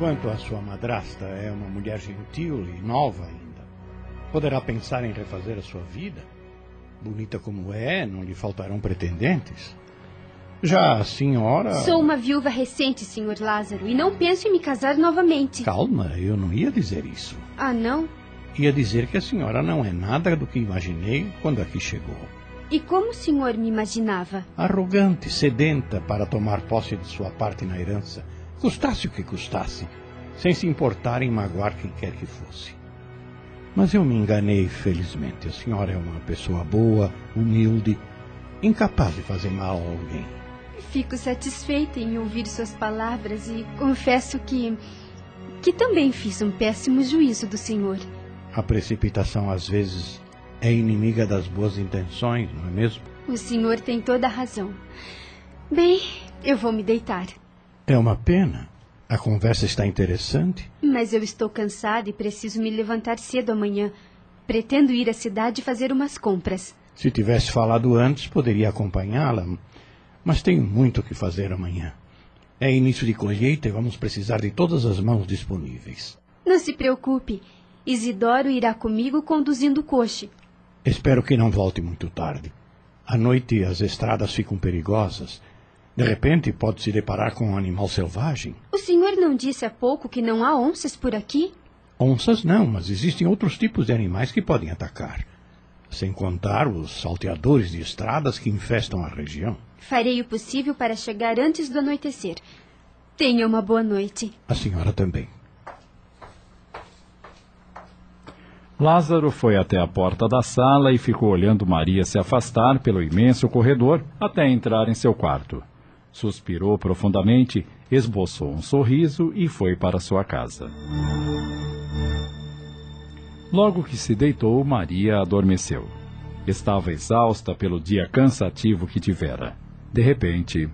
Quanto à sua madrasta, é uma mulher gentil e nova ainda. Poderá pensar em refazer a sua vida? Bonita como é, não lhe faltarão pretendentes. Já a senhora. Sou uma viúva recente, Sr. Lázaro, e não penso em me casar novamente. Calma, eu não ia dizer isso. Ah, não? Ia dizer que a senhora não é nada do que imaginei quando aqui chegou. E como o senhor me imaginava? Arrogante, sedenta para tomar posse de sua parte na herança custasse o que custasse, sem se importar em magoar quem quer que fosse. Mas eu me enganei, felizmente. A senhora é uma pessoa boa, humilde, incapaz de fazer mal a alguém. Fico satisfeita em ouvir suas palavras e confesso que. que também fiz um péssimo juízo do senhor. A precipitação, às vezes, é inimiga das boas intenções, não é mesmo? O senhor tem toda a razão. Bem, eu vou me deitar. É uma pena. A conversa está interessante. Mas eu estou cansada e preciso me levantar cedo amanhã. Pretendo ir à cidade fazer umas compras. Se tivesse falado antes, poderia acompanhá-la. Mas tenho muito o que fazer amanhã. É início de colheita e vamos precisar de todas as mãos disponíveis. Não se preocupe. Isidoro irá comigo conduzindo o coche. Espero que não volte muito tarde. À noite as estradas ficam perigosas de repente, pode se deparar com um animal selvagem. O senhor não disse há pouco que não há onças por aqui? Onças não, mas existem outros tipos de animais que podem atacar. Sem contar os salteadores de estradas que infestam a região. Farei o possível para chegar antes do anoitecer. Tenha uma boa noite. A senhora também. Lázaro foi até a porta da sala e ficou olhando Maria se afastar pelo imenso corredor até entrar em seu quarto. Suspirou profundamente, esboçou um sorriso e foi para sua casa. Logo que se deitou, Maria adormeceu. Estava exausta pelo dia cansativo que tivera. De repente,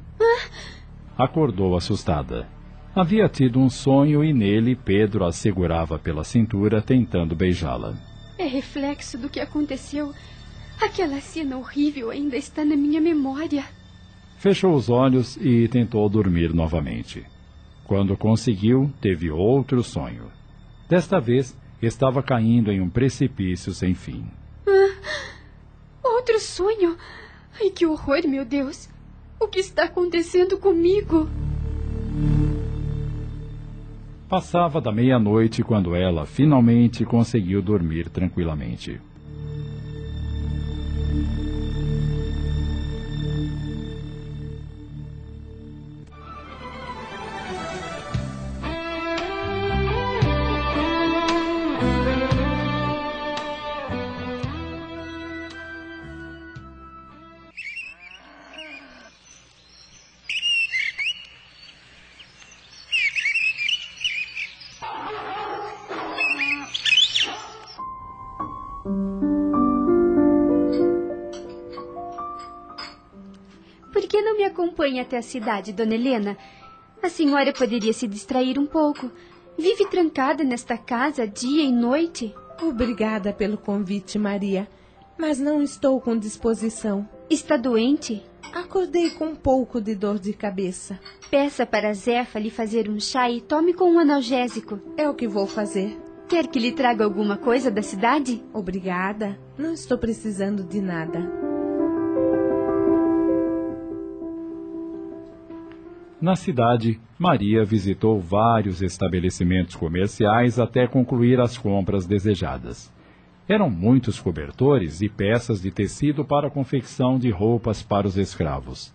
acordou assustada. Havia tido um sonho e nele Pedro a segurava pela cintura, tentando beijá-la. É reflexo do que aconteceu. Aquela cena horrível ainda está na minha memória. Fechou os olhos e tentou dormir novamente. Quando conseguiu, teve outro sonho. Desta vez, estava caindo em um precipício sem fim. Ah, outro sonho? Ai, que horror, meu Deus! O que está acontecendo comigo? Passava da meia-noite quando ela finalmente conseguiu dormir tranquilamente. Acompanhe até a cidade, dona Helena. A senhora poderia se distrair um pouco. Vive trancada nesta casa dia e noite. Obrigada pelo convite, Maria. Mas não estou com disposição. Está doente? Acordei com um pouco de dor de cabeça. Peça para Zefa lhe fazer um chá e tome com um analgésico. É o que vou fazer. Quer que lhe traga alguma coisa da cidade? Obrigada. Não estou precisando de nada. Na cidade, Maria visitou vários estabelecimentos comerciais até concluir as compras desejadas. Eram muitos cobertores e peças de tecido para a confecção de roupas para os escravos.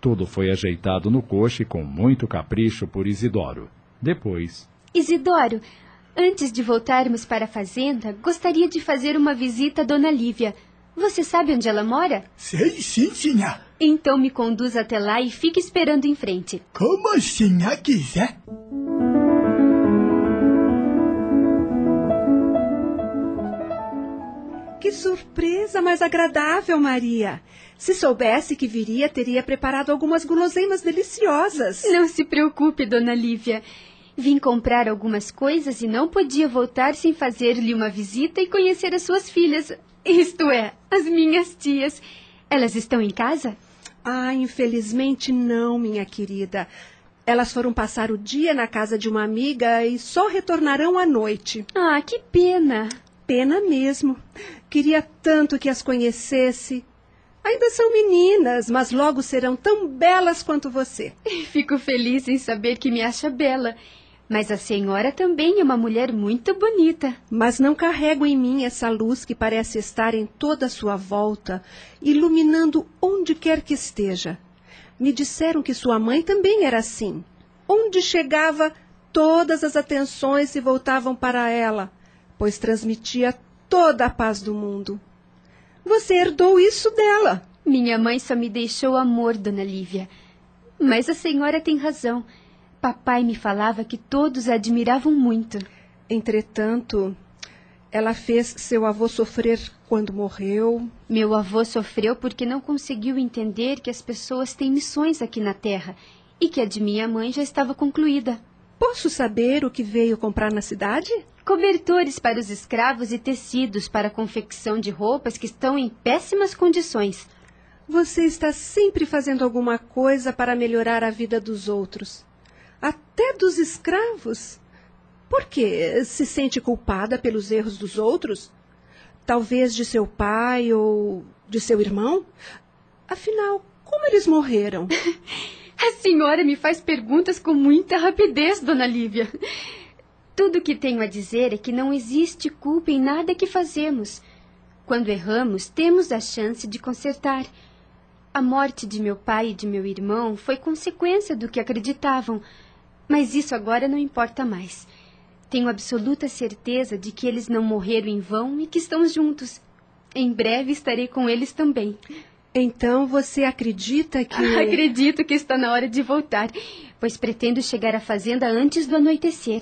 Tudo foi ajeitado no coche com muito capricho por Isidoro. Depois. Isidoro, antes de voltarmos para a fazenda, gostaria de fazer uma visita a Dona Lívia. Você sabe onde ela mora? Sei sim, senhor. Então me conduza até lá e fique esperando em frente. Como senhor quiser. Que surpresa mais agradável, Maria! Se soubesse que viria, teria preparado algumas guloseimas deliciosas. Não se preocupe, dona Lívia. Vim comprar algumas coisas e não podia voltar sem fazer-lhe uma visita e conhecer as suas filhas, isto é, as minhas tias. Elas estão em casa? Ah, infelizmente não, minha querida. Elas foram passar o dia na casa de uma amiga e só retornarão à noite. Ah, que pena. Pena mesmo. Queria tanto que as conhecesse. Ainda são meninas, mas logo serão tão belas quanto você. Fico feliz em saber que me acha bela. Mas a senhora também é uma mulher muito bonita. Mas não carrego em mim essa luz que parece estar em toda a sua volta, iluminando onde quer que esteja. Me disseram que sua mãe também era assim. Onde chegava, todas as atenções se voltavam para ela, pois transmitia toda a paz do mundo. Você herdou isso dela. Minha mãe só me deixou amor, dona Lívia. Mas a senhora tem razão. Papai me falava que todos a admiravam muito. Entretanto, ela fez seu avô sofrer quando morreu. Meu avô sofreu porque não conseguiu entender que as pessoas têm missões aqui na Terra e que a de minha mãe já estava concluída. Posso saber o que veio comprar na cidade? Cobertores para os escravos e tecidos para a confecção de roupas que estão em péssimas condições. Você está sempre fazendo alguma coisa para melhorar a vida dos outros até dos escravos. Por que se sente culpada pelos erros dos outros? Talvez de seu pai ou de seu irmão? Afinal, como eles morreram? A senhora me faz perguntas com muita rapidez, dona Lívia. Tudo o que tenho a dizer é que não existe culpa em nada que fazemos. Quando erramos, temos a chance de consertar. A morte de meu pai e de meu irmão foi consequência do que acreditavam, mas isso agora não importa mais. Tenho absoluta certeza de que eles não morreram em vão e que estão juntos. Em breve estarei com eles também. Então você acredita que. Acredito que está na hora de voltar, pois pretendo chegar à fazenda antes do anoitecer.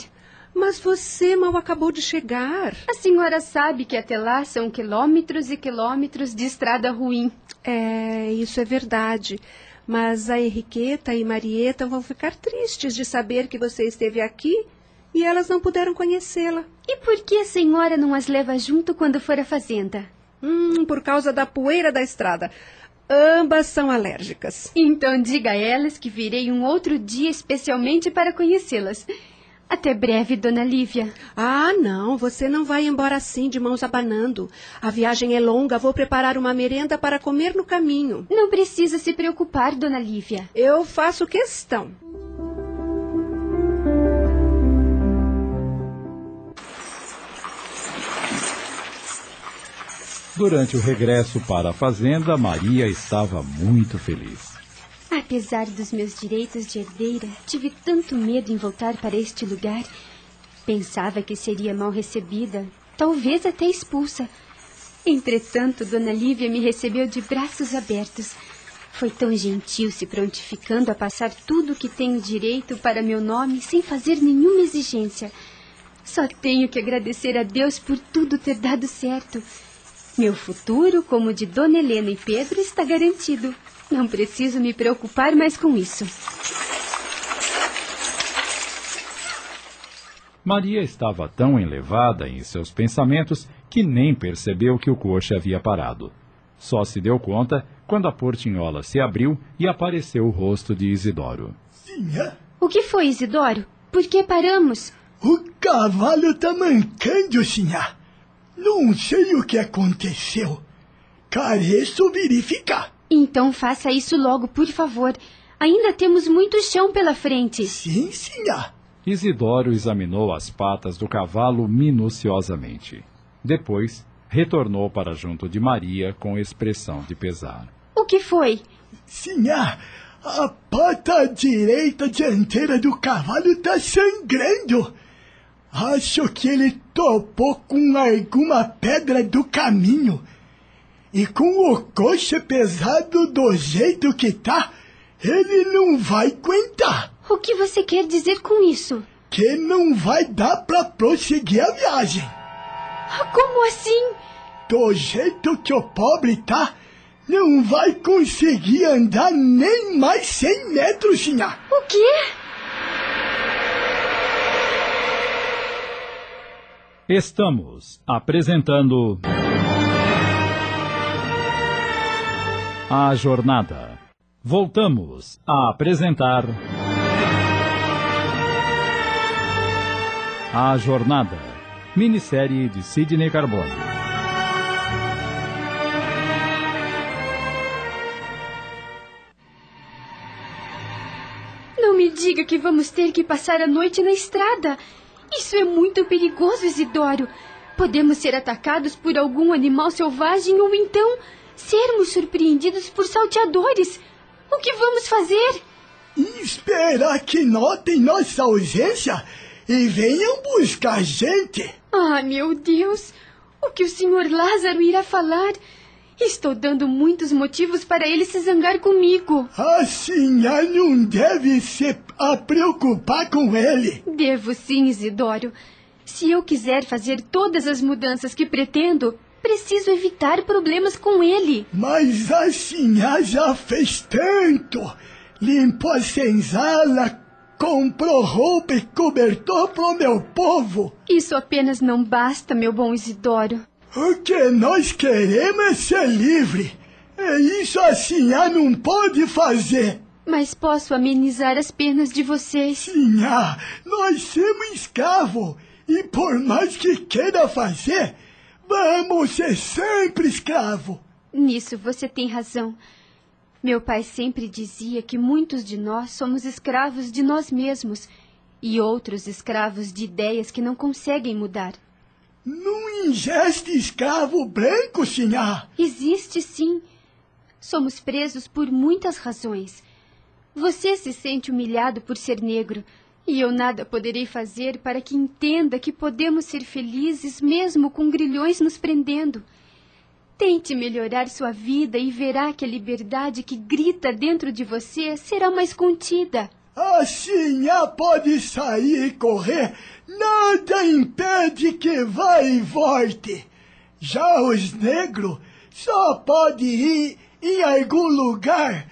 Mas você mal acabou de chegar. A senhora sabe que até lá são quilômetros e quilômetros de estrada ruim. É, isso é verdade. Mas a Henriqueta e Marieta vão ficar tristes de saber que você esteve aqui e elas não puderam conhecê-la. E por que a senhora não as leva junto quando for à fazenda? Hum, por causa da poeira da estrada. Ambas são alérgicas. Então diga a elas que virei um outro dia especialmente para conhecê-las. Até breve, dona Lívia. Ah, não, você não vai embora assim, de mãos abanando. A viagem é longa, vou preparar uma merenda para comer no caminho. Não precisa se preocupar, dona Lívia. Eu faço questão. Durante o regresso para a fazenda, Maria estava muito feliz. Apesar dos meus direitos de herdeira, tive tanto medo em voltar para este lugar. Pensava que seria mal recebida, talvez até expulsa. Entretanto, Dona Lívia me recebeu de braços abertos. Foi tão gentil se prontificando a passar tudo o que tenho direito para meu nome sem fazer nenhuma exigência. Só tenho que agradecer a Deus por tudo ter dado certo. Meu futuro, como o de Dona Helena e Pedro, está garantido. Não preciso me preocupar mais com isso. Maria estava tão elevada em seus pensamentos que nem percebeu que o coche havia parado. Só se deu conta quando a portinhola se abriu e apareceu o rosto de Isidoro. Sinha? O que foi, Isidoro? Por que paramos? O cavalo tá mancando, sinha. Não sei o que aconteceu. Careço verificar. Então faça isso logo, por favor. Ainda temos muito chão pela frente. Sim, senhor. Isidoro examinou as patas do cavalo minuciosamente. Depois, retornou para junto de Maria com expressão de pesar. O que foi? Senhor, a pata direita dianteira do cavalo está sangrando. Acho que ele topou com alguma pedra do caminho. E com o coche pesado do jeito que tá, ele não vai aguentar. O que você quer dizer com isso? Que não vai dar para prosseguir a viagem. Como assim? do jeito que o pobre tá, não vai conseguir andar nem mais 100 metros, sinhá. O quê? Estamos apresentando. A Jornada. Voltamos a apresentar. A Jornada. Minissérie de Sidney Carbone. Não me diga que vamos ter que passar a noite na estrada. Isso é muito perigoso, Isidoro. Podemos ser atacados por algum animal selvagem ou então sermos surpreendidos por salteadores. O que vamos fazer? Esperar que notem nossa ausência e venham buscar a gente. Ah, meu Deus! O que o senhor Lázaro irá falar? Estou dando muitos motivos para ele se zangar comigo. A senhora não deve se preocupar com ele. Devo sim, Isidoro. Se eu quiser fazer todas as mudanças que pretendo, preciso evitar problemas com ele. Mas a senhora já fez tanto. Limpou a senzala, comprou roupa e cobertor pro meu povo. Isso apenas não basta, meu bom Isidoro. O que nós queremos é ser livre. É isso a senhora não pode fazer. Mas posso amenizar as penas de vocês. Sinhá, nós somos escravos. E por mais que queira fazer, vamos ser sempre escravo. Nisso você tem razão. Meu pai sempre dizia que muitos de nós somos escravos de nós mesmos e outros escravos de ideias que não conseguem mudar. Não ingeste escravo branco, sinhá. Existe sim. Somos presos por muitas razões. Você se sente humilhado por ser negro, e eu nada poderei fazer para que entenda que podemos ser felizes mesmo com grilhões nos prendendo. Tente melhorar sua vida e verá que a liberdade que grita dentro de você será mais contida. A sinhá pode sair e correr, nada impede que vá e volte. Já os negros só pode ir em algum lugar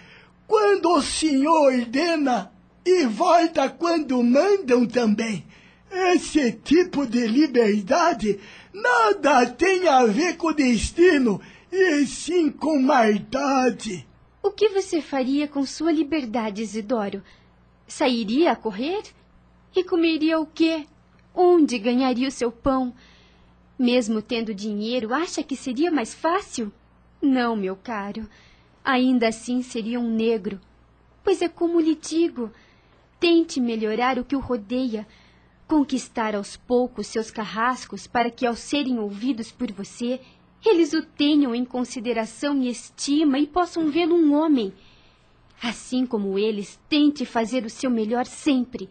quando o senhor ordena e volta quando mandam também. Esse tipo de liberdade nada tem a ver com destino, e sim com maldade. O que você faria com sua liberdade, Isidoro? Sairia a correr? E comeria o quê? Onde ganharia o seu pão? Mesmo tendo dinheiro, acha que seria mais fácil? Não, meu caro. Ainda assim seria um negro. Pois é como lhe digo: tente melhorar o que o rodeia, conquistar aos poucos seus carrascos para que, ao serem ouvidos por você, eles o tenham em consideração e estima e possam vê-lo um homem. Assim como eles, tente fazer o seu melhor sempre,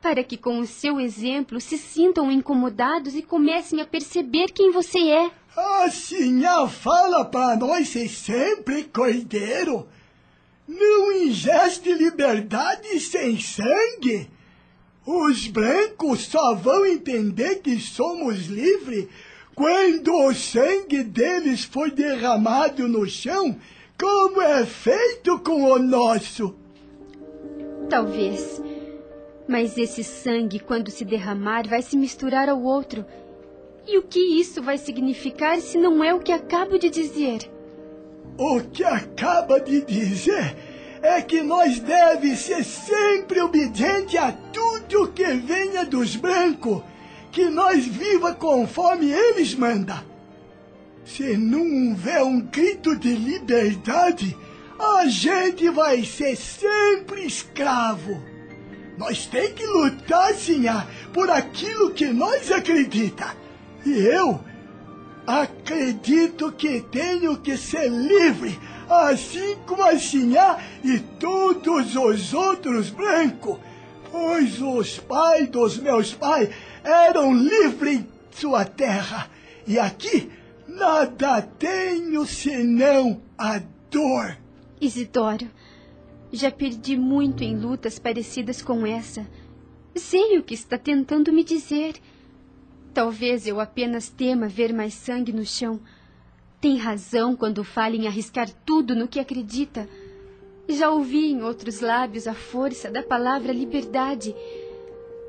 para que com o seu exemplo se sintam incomodados e comecem a perceber quem você é. A senhora fala para nós ser sempre cordeiro. Não ingeste liberdade sem sangue. Os brancos só vão entender que somos livres quando o sangue deles foi derramado no chão, como é feito com o nosso. Talvez. Mas esse sangue, quando se derramar, vai se misturar ao outro. E o que isso vai significar se não é o que acabo de dizer? O que acaba de dizer é que nós deve ser sempre obediente a tudo que venha dos brancos, que nós viva conforme eles mandam. Se não houver um grito de liberdade, a gente vai ser sempre escravo. Nós tem que lutar, sinhá, por aquilo que nós acredita. E eu acredito que tenho que ser livre assim como a Sinhá e todos os outros brancos, pois os pais dos meus pais eram livres em sua terra, e aqui nada tenho senão a dor. Isidoro, já perdi muito em lutas parecidas com essa. Sei o que está tentando me dizer. Talvez eu apenas tema ver mais sangue no chão Tem razão quando fala em arriscar tudo no que acredita. Já ouvi em outros lábios a força da palavra liberdade.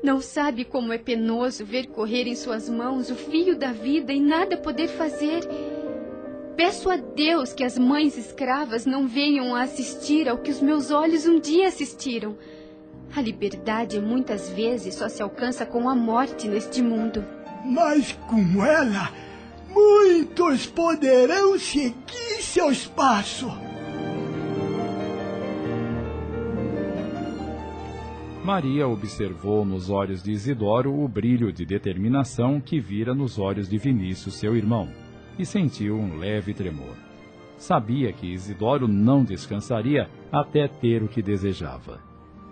Não sabe como é penoso ver correr em suas mãos o fio da vida e nada poder fazer. Peço a Deus que as mães escravas não venham a assistir ao que os meus olhos um dia assistiram. A liberdade muitas vezes só se alcança com a morte neste mundo. Mas com ela, muitos poderão seguir seus passos. Maria observou nos olhos de Isidoro o brilho de determinação que vira nos olhos de Vinícius, seu irmão, e sentiu um leve tremor. Sabia que Isidoro não descansaria até ter o que desejava.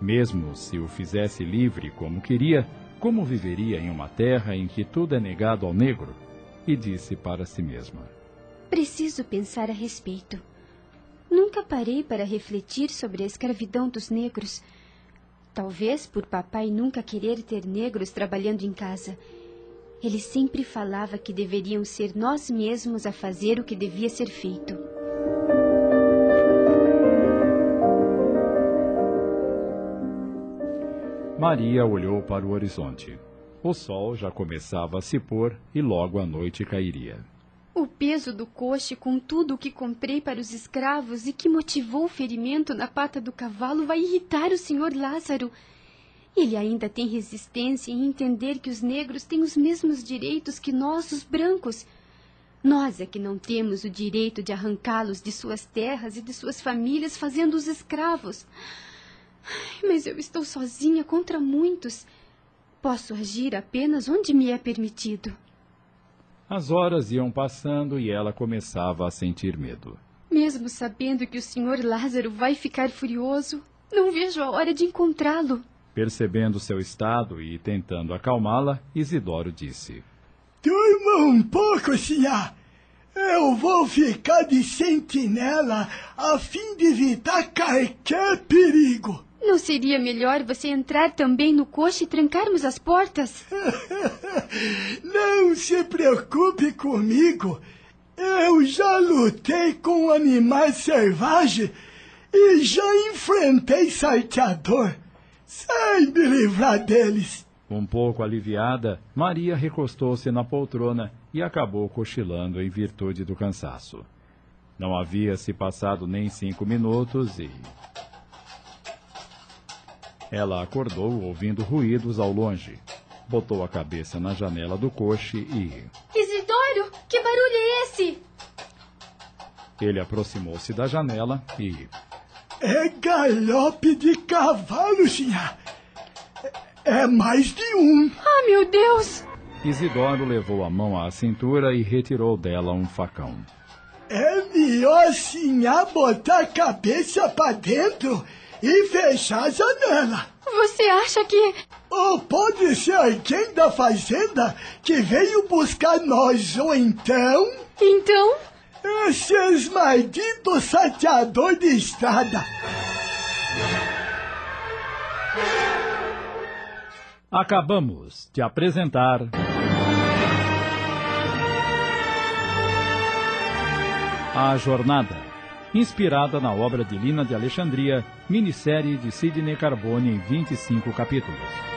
Mesmo se o fizesse livre como queria, como viveria em uma terra em que tudo é negado ao negro? E disse para si mesma: Preciso pensar a respeito. Nunca parei para refletir sobre a escravidão dos negros. Talvez por papai nunca querer ter negros trabalhando em casa. Ele sempre falava que deveriam ser nós mesmos a fazer o que devia ser feito. Maria olhou para o horizonte. O sol já começava a se pôr e logo a noite cairia. O peso do coche com tudo o que comprei para os escravos e que motivou o ferimento na pata do cavalo vai irritar o senhor Lázaro. Ele ainda tem resistência em entender que os negros têm os mesmos direitos que nós, os brancos. Nós é que não temos o direito de arrancá-los de suas terras e de suas famílias, fazendo-os escravos. Mas eu estou sozinha contra muitos. Posso agir apenas onde me é permitido. As horas iam passando e ela começava a sentir medo. Mesmo sabendo que o senhor Lázaro vai ficar furioso, não vejo a hora de encontrá-lo. Percebendo seu estado e tentando acalmá-la, Isidoro disse: Durma um pouco, senhor. Eu vou ficar de sentinela a fim de evitar qualquer perigo. Não seria melhor você entrar também no coche e trancarmos as portas? Não se preocupe comigo. Eu já lutei com animais selvagens e já enfrentei salteador. Sei me livrar deles. Um pouco aliviada, Maria recostou-se na poltrona e acabou cochilando em virtude do cansaço. Não havia se passado nem cinco minutos e. Ela acordou ouvindo ruídos ao longe. Botou a cabeça na janela do coche e. Isidoro, que barulho é esse? Ele aproximou-se da janela e. É galope de cavalo, senhor. É mais de um. Ah, meu Deus! Isidoro levou a mão à cintura e retirou dela um facão. É melhor senhor botar a cabeça para dentro e fechar a janela. Você acha que. Ou pode ser alguém da fazenda que veio buscar nós, ou então. Então? Esses malditos sateadores de estrada. Acabamos de apresentar. A Jornada, inspirada na obra de Lina de Alexandria, minissérie de Sidney Carbone em 25 capítulos.